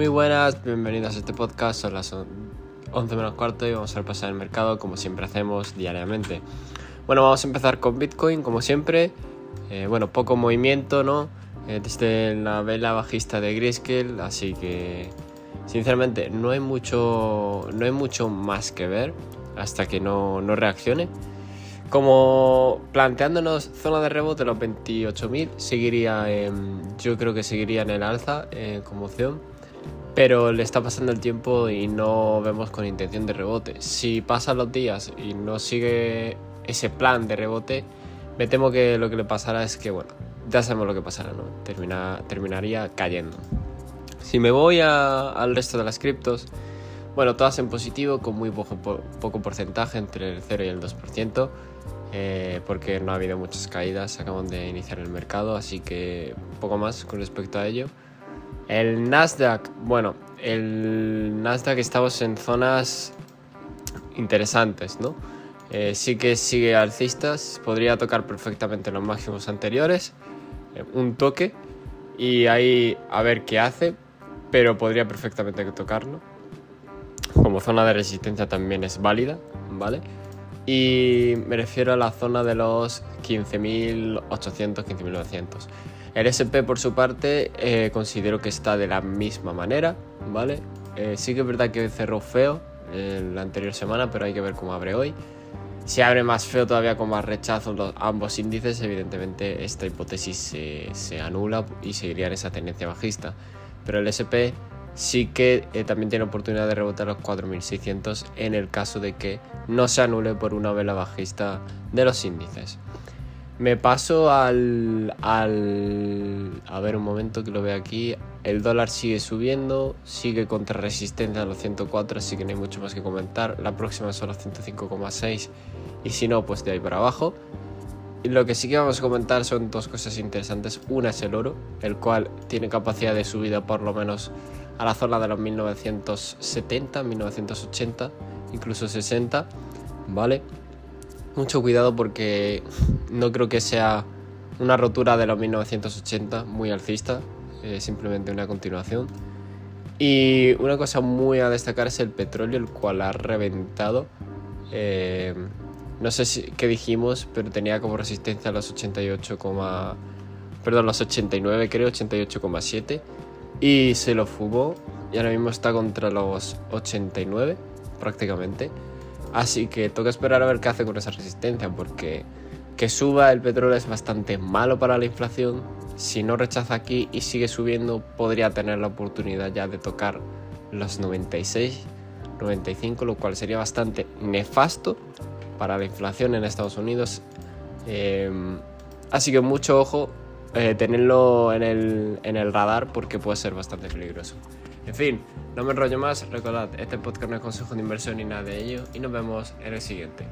Muy buenas, bienvenidos a este podcast. Son las 11 menos cuarto y vamos a repasar el mercado como siempre hacemos diariamente. Bueno, vamos a empezar con Bitcoin como siempre. Eh, bueno, poco movimiento, ¿no? Eh, desde la vela bajista de Grayscale, así que sinceramente no hay mucho, no hay mucho más que ver hasta que no, no reaccione. Como planteándonos zona de rebote los 28.000, seguiría, yo creo que seguiría en el alza eh, como opción, pero le está pasando el tiempo y no vemos con intención de rebote. Si pasan los días y no sigue ese plan de rebote, me temo que lo que le pasará es que, bueno, ya sabemos lo que pasará, ¿no? Termina, terminaría cayendo. Si me voy al resto de las criptos, bueno, todas en positivo, con muy poco, poco porcentaje, entre el 0 y el 2%. Eh, porque no ha habido muchas caídas, acaban de iniciar el mercado, así que poco más con respecto a ello. El Nasdaq, bueno, el Nasdaq estamos en zonas interesantes, ¿no? Eh, sí que sigue alcistas, podría tocar perfectamente los máximos anteriores, eh, un toque, y ahí a ver qué hace, pero podría perfectamente tocarlo. Como zona de resistencia también es válida, ¿vale? Y me refiero a la zona de los 15.800, 15.900. El SP por su parte eh, considero que está de la misma manera, ¿vale? Eh, sí que es verdad que cerró feo en la anterior semana, pero hay que ver cómo abre hoy. Si abre más feo todavía con más rechazo los, ambos índices, evidentemente esta hipótesis se, se anula y seguiría en esa tendencia bajista. Pero el SP sí que eh, también tiene oportunidad de rebotar los 4600 en el caso de que no se anule por una vela bajista de los índices. Me paso al, al... A ver un momento que lo veo aquí. El dólar sigue subiendo, sigue contra resistencia a los 104, así que no hay mucho más que comentar. La próxima son los 105,6 y si no, pues de ahí para abajo. Lo que sí que vamos a comentar son dos cosas interesantes. Una es el oro, el cual tiene capacidad de subida por lo menos a la zona de los 1970, 1980, incluso 60, ¿vale? Mucho cuidado porque no creo que sea una rotura de los 1980 muy alcista, simplemente una continuación. Y una cosa muy a destacar es el petróleo, el cual ha reventado. Eh, no sé si, qué dijimos, pero tenía como resistencia a los 88, perdón, los 89, creo, 88,7 y se lo fugó y ahora mismo está contra los 89 prácticamente. Así que toca esperar a ver qué hace con esa resistencia porque que suba el petróleo es bastante malo para la inflación. Si no rechaza aquí y sigue subiendo podría tener la oportunidad ya de tocar los 96, 95, lo cual sería bastante nefasto para la inflación en Estados Unidos. Eh, así que mucho ojo eh, tenerlo en el, en el radar porque puede ser bastante peligroso. En fin, no me enrollo más, recordad, este podcast no es consejo de inversión ni nada de ello y nos vemos en el siguiente.